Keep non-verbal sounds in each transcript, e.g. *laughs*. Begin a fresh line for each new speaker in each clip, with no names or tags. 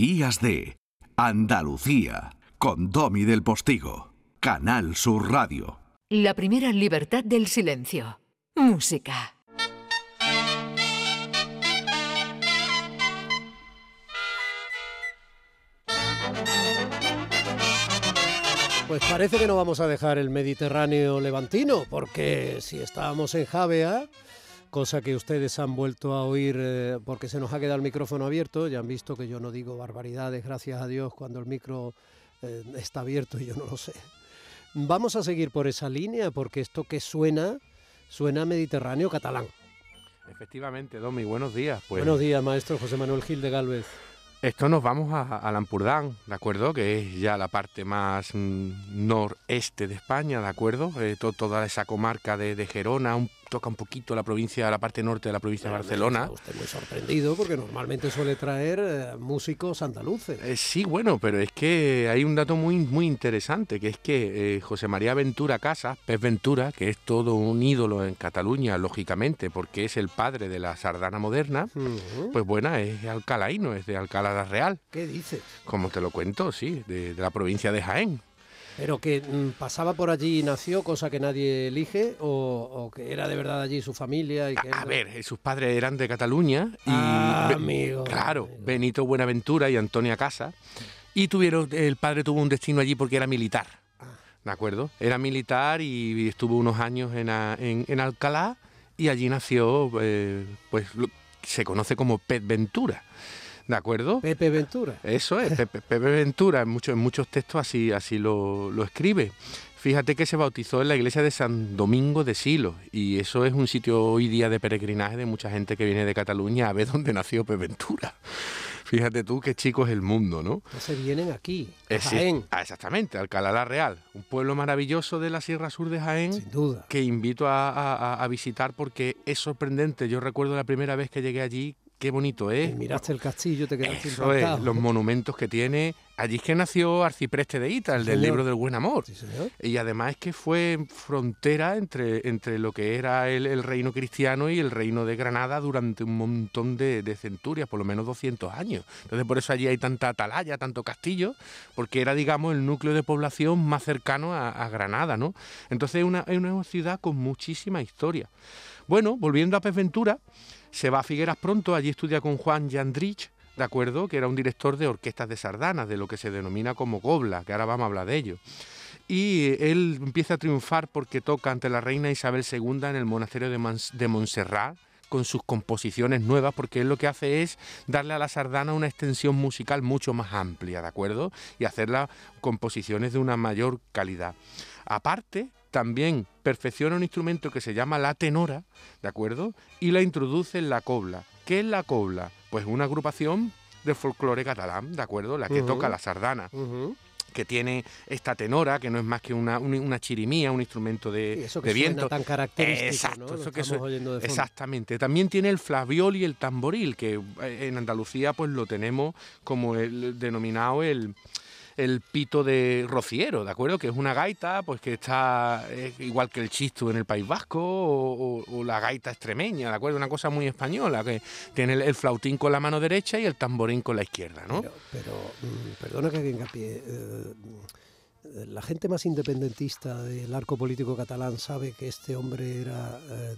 Días de Andalucía con Domi del Postigo, Canal Sur Radio.
La primera libertad del silencio. Música.
Pues parece que no vamos a dejar el Mediterráneo levantino, porque si estábamos en Javea, cosa que ustedes han vuelto a oír eh, porque se nos ha quedado el micrófono abierto, ya han visto que yo no digo barbaridades, gracias a Dios, cuando el micro eh, está abierto y yo no lo sé. Vamos a seguir por esa línea, porque esto que suena, suena Mediterráneo catalán.
Efectivamente, Domi, buenos días.
Pues, buenos días, maestro José Manuel Gil de Galvez.
Esto nos vamos a, a Lampurdán, ¿de acuerdo? Que es ya la parte más mm, noreste de España, ¿de acuerdo? Eh, toda esa comarca de, de Gerona, un toca un poquito la provincia, la parte norte de la provincia de Barcelona.
Está usted muy sorprendido porque normalmente suele traer eh, músicos andaluces.
Eh, sí, bueno, pero es que hay un dato muy, muy interesante, que es que eh, José María Ventura Casas, Pez Ventura, que es todo un ídolo en Cataluña, lógicamente, porque es el padre de la sardana moderna, pues bueno, es alcalaíno, es de Alcalá de Real.
¿Qué dices?
Como te lo cuento, sí, de, de la provincia de Jaén.
Pero que mm, pasaba por allí y nació, cosa que nadie elige, o, que era de verdad allí su familia. Y que
a, ver, eh, sus padres eran de Cataluña y.
Ah, amigo.
Claro, Benito Buenaventura y Antonia Casa. Y tuvieron, el padre tuvo un destino allí porque era militar. ¿De acuerdo? Era militar y estuvo unos años en, en, Alcalá y allí nació, eh, pues se conoce como Pet Ventura. ¿De acuerdo?
Pepe Ventura.
Eso es, Pepe, Ventura, en muchos, en muchos textos así, así lo, lo escribe. Fíjate que se bautizó en la iglesia de San Domingo de Silo y eso es un sitio hoy día de peregrinaje de mucha gente que viene de Cataluña a ver dónde nació Pepe Ventura. Fíjate tú qué chico es el mundo, ¿no?
Se vienen aquí,
a Jaén. Ah, exactamente, Alcalá la Real, un pueblo maravilloso de la Sierra Sur de Jaén.
Sin duda.
Que invito a, a visitar porque es sorprendente. Yo recuerdo la primera vez que llegué allí qué bonito es.
miraste el castillo, te quedaste
Eso es, los monumentos que tiene. Allí es que nació Arcipreste de Ita, el del libro del buen amor. Y además es que fue frontera entre, entre lo que era el, reino cristiano y el reino de Granada durante un montón de, centurias, por lo menos 200 años. Entonces por eso allí hay tanta atalaya, tanto castillo, porque era, digamos, el núcleo de población más cercano a, Granada, ¿no? Entonces es una, es una ciudad con muchísima historia. Bueno, volviendo a Pez Ventura, se va a Figueras pronto, allí estudia con Juan Jandrich, ¿de acuerdo? Que era un director de orquestas de sardanas, de lo que se denomina como gobla, que ahora vamos a hablar de ello. Y él empieza a triunfar porque toca ante la reina Isabel II en el monasterio de, de Montserrat, con sus composiciones nuevas, porque él lo que hace es darle a la sardana una extensión musical mucho más amplia, ¿de acuerdo? Y hacerla composiciones de una mayor calidad. Aparte, también perfecciona un instrumento que se llama la tenora, ¿de acuerdo? Y la introduce en la cobla. ¿Qué es la cobla? Pues una agrupación de folclore catalán, ¿de acuerdo? La que toca la sardana. que tiene esta tenora, que no es más que una, chirimía, un instrumento de,
eso
que viento.
tan característico,
Exacto,
eso
que exactamente. También tiene el flaviol y el tamboril, que en Andalucía pues lo tenemos como el denominado el el pito de rociero, ¿de acuerdo? Que es una gaita, pues que está igual que el chistu en el País Vasco o, la gaita extremeña, ¿de acuerdo? Una cosa muy española, que tiene el, flautín con la mano derecha y el tamborín con la izquierda, ¿no?
Pero, mm, perdona que venga pie. Eh, la gente más independentista del arco político catalán sabe que este hombre era eh,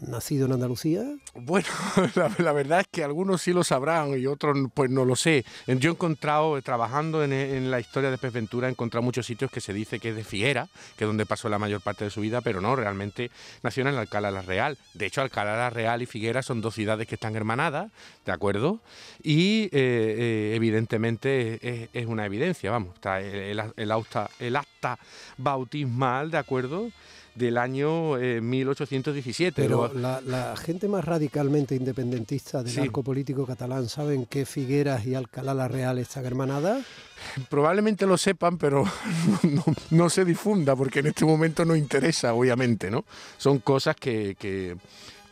nacido en Andalucía?
Bueno, *laughs* la, verdad es que algunos sí lo sabrán y otros pues no lo sé. Yo he encontrado, trabajando en, la historia de Pez Ventura, he encontrado muchos sitios que se dice que es de Figuera, que es donde pasó la mayor parte de su vida, pero no, realmente nació en Alcalá la Real. De hecho, Alcalá la Real y Figuera son dos ciudades que están hermanadas, ¿de acuerdo? Y eh, eh, evidentemente es, una evidencia, vamos, está el, el acta bautismal, ¿de acuerdo? Del año 1817.
Eh, Pero la, gente más radicalmente independentista del arco político catalán saben que Figueras y Alcalá la Real están hermanadas.
Probablemente lo sepan, pero *laughs* no, se difunda porque en este momento no interesa, obviamente, ¿no? Son cosas que, que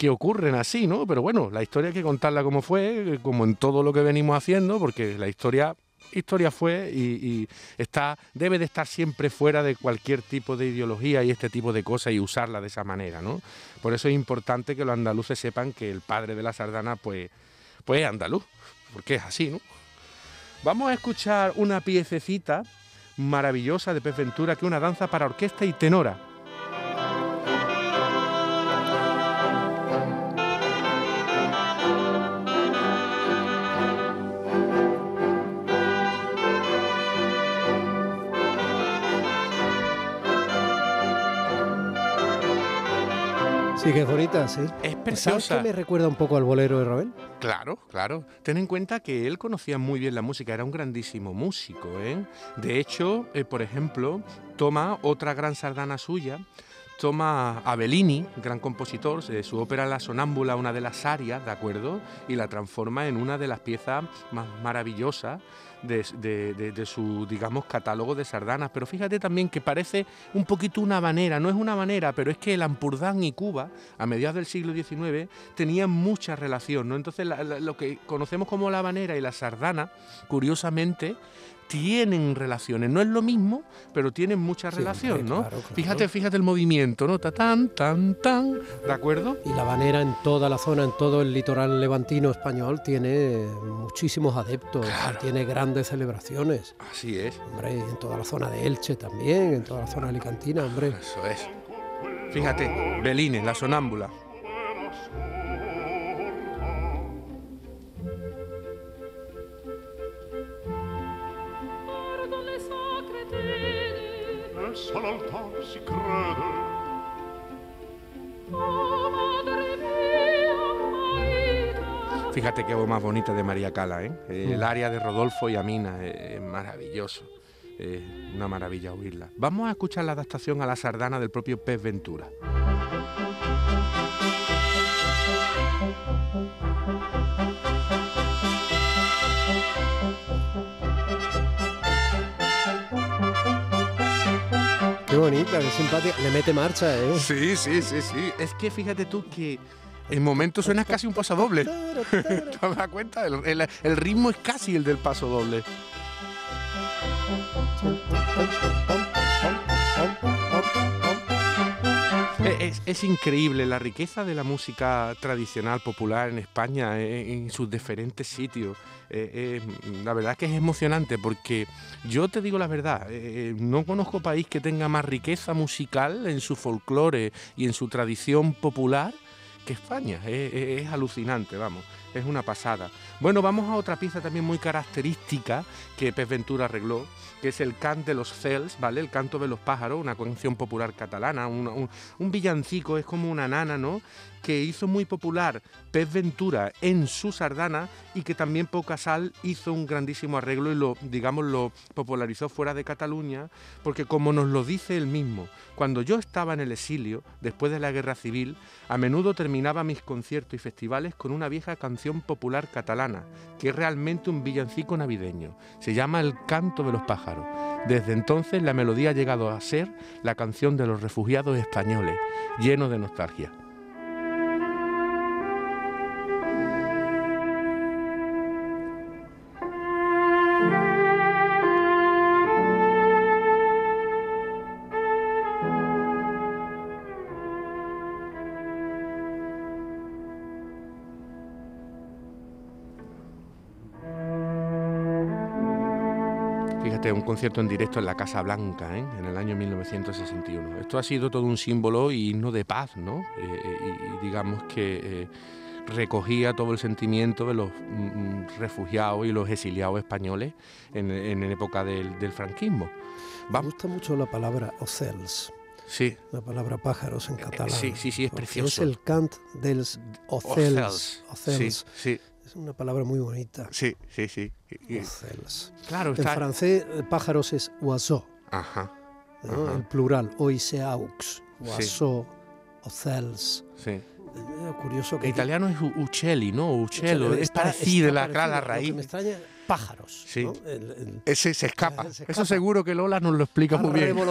que ocurren así, ¿no? Pero bueno, la historia hay que contarla como fue, como en todo lo que venimos haciendo, porque la historia historia fue y, está, debe de estar siempre fuera de cualquier tipo de ideología y este tipo de cosas y usarla de esa manera, ¿no? Por eso es importante que los andaluces sepan que el padre de la sardana, pues, pues es andaluz, porque es así, ¿no? Vamos a escuchar una piececita maravillosa de Pez Ventura, que es una danza para orquesta y tenora.
Sí, que es bonita, sí.
Es preciosa.
¿Sabes que me recuerda un poco al bolero de Ravel?
Claro, claro. Ten en cuenta que él conocía muy bien la música, era un grandísimo músico. ¿eh? De hecho, eh, por ejemplo, toma otra gran sardana suya, toma a Bellini, gran compositor, de su ópera La Sonámbula, una de las arias, ¿de acuerdo? Y la transforma en una de las piezas más maravillosas de, su, digamos, catálogo de sardanas. Pero fíjate también que parece un poquito una banera, no es una banera, pero es que el Ampurdán y Cuba, a mediados del siglo XIX, tenían mucha relación, ¿no? Entonces lo que conocemos como la banera y la sardana, curiosamente, tienen relaciones. No es lo mismo, pero tienen mucha relación, ¿no? Fíjate, fíjate el movimiento, ¿no? tan, tan, tan, ¿de acuerdo?
Y la banera en toda la zona, en todo el litoral levantino español, tiene muchísimos adeptos, tiene grandes celebraciones.
Así es.
Hombre, en toda la zona de Elche también, en toda la zona alicantina, hombre.
Eso es. Fíjate, Belines, la sonámbula. Fíjate qué voz más bonita de María Cala, ¿eh? El mm. área de Rodolfo y Amina es maravilloso. Es una maravilla oírla. Vamos a escuchar la adaptación a la sardana del propio Pez Ventura.
Qué bonita, qué simpática. Le mete marcha, ¿eh?
Sí, sí, sí, sí. Es que fíjate tú que en momentos suena casi un paso doble. *laughs* ¿Te das cuenta? El, ritmo es casi el del paso doble. Es, increíble la riqueza de la música tradicional popular en España, en, sus diferentes sitios. Eh, eh, la verdad es que es emocionante porque yo te digo la verdad, eh, no conozco país que tenga más riqueza musical en su folclore y en su tradición popular que España. Es, alucinante, vamos, es una pasada. Bueno, vamos a otra pieza también muy característica que Pez Ventura arregló, que es el cant de los cels, ¿vale? El canto de los pájaros, una canción popular catalana, un, un villancico, es como una nana, ¿no? que hizo muy popular Pez Ventura en su sardana y que también Pocasal hizo un grandísimo arreglo y lo, digamos, lo popularizó fuera de Cataluña, porque como nos lo dice él mismo, cuando yo estaba en el exilio, después de la guerra civil, a menudo terminaba mis conciertos y festivales con una vieja canción popular catalana, que es realmente un villancico navideño. Se llama El canto de los pájaros. Desde entonces la melodía ha llegado a ser la canción de los refugiados españoles, lleno de nostalgia. Un concierto en directo en la Casa Blanca ¿eh? en el año 1961. Esto ha sido todo un símbolo y himno de paz, ¿no? Eh, eh, y, digamos que recogía todo el sentimiento de los mm, refugiados y los exiliados españoles en, época del, franquismo.
Me gusta mucho la palabra ocels.
Sí.
La palabra pájaros en catalán.
Sí, sí, sí, es precioso.
Es el cant dels ocels.
ocels. Sí, sí.
Es una palabra muy bonita.
Sí, sí, sí.
Claro, En francés, pájaros es oiseau.
Ajá.
El plural, oiseaux, oiseau, ocels.
Sí.
Eh, curioso que.
En italiano es uccelli, ¿no? Uccello. Es parecido, la, la raíz.
Lo que me extraña, pájaros.
Sí. Ese se escapa. *laughs* Eso seguro que Lola nos lo explica muy bien. *laughs*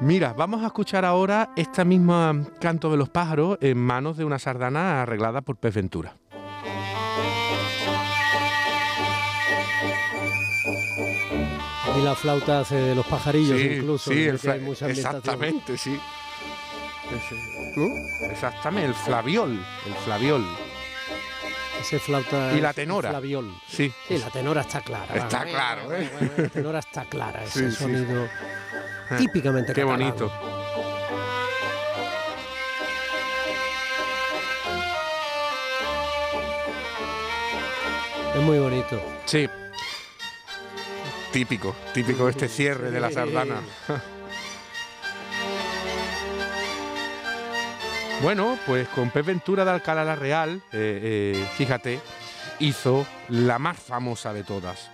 Mira, vamos a escuchar ahora esta misma canto de los pájaros en manos de una sardana arreglada por Pez Ventura.
Y la flauta hace de los pajarillos incluso.
Sí, exactamente, sí. Exactamente, el flaviol, el flaviol.
Ese flauta.
Y la tenora.
Flaviol.
Sí.
Sí, la tenora está clara.
Está claro, ¿eh?
La tenora está clara, *laughs* ese
Sí, sí.
Típicamente
Qué
catalán.
bonito.
Es muy bonito.
Sí. Típico, típico este cierre de la sardana. Bueno, pues con Pep Ventura de Alcalá la Real, eh, eh, fíjate, hizo la más famosa de todas,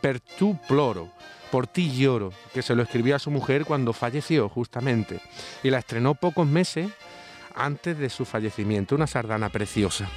Per tu ploro, por ti lloro, que se lo escribió a su mujer cuando falleció justamente, y la estrenó pocos meses antes de su fallecimiento, una sardana preciosa.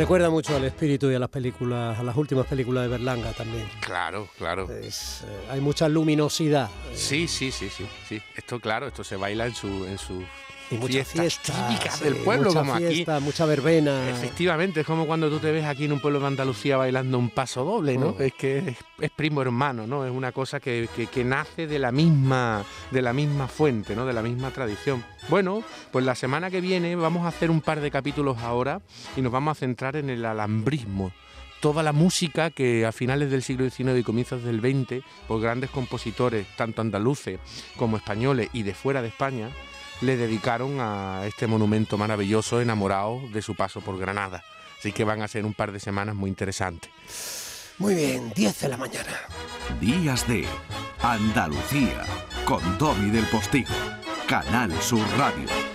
Recuerda mucho al espíritu y a las películas, a las últimas películas de Berlanga también.
Claro, claro.
Es, eh, hay mucha luminosidad.
Sí, sí, sí, sí, sí. Esto, claro, esto se baila en su, en su
y mucha
fiestas
fiesta.
típicas
sí,
del pueblo,
mucha
como
fiesta, mucha verbena.
aquí. Efectivamente, es como cuando tú te ves aquí en un pueblo de Andalucía bailando un paso doble, ¿no?
Mm.
Es que es, es primo hermano, ¿no? Es una cosa que, que- que nace de la misma, de la misma fuente, ¿no? De la misma tradición. Bueno, pues la semana que viene vamos a hacer un par de capítulos ahora y nos vamos a centrar en el alambrismo toda la música que a finales del siglo XIX y comienzos del XX, por grandes compositores, tanto andaluces como españoles y de fuera de España, le dedicaron a este monumento maravilloso enamorado de su paso por Granada. Así que van a ser un par de semanas muy interesantes.
Muy bien, 10 de la mañana.
Días de Andalucía con Domi del Postigo, Canal Sur Radio.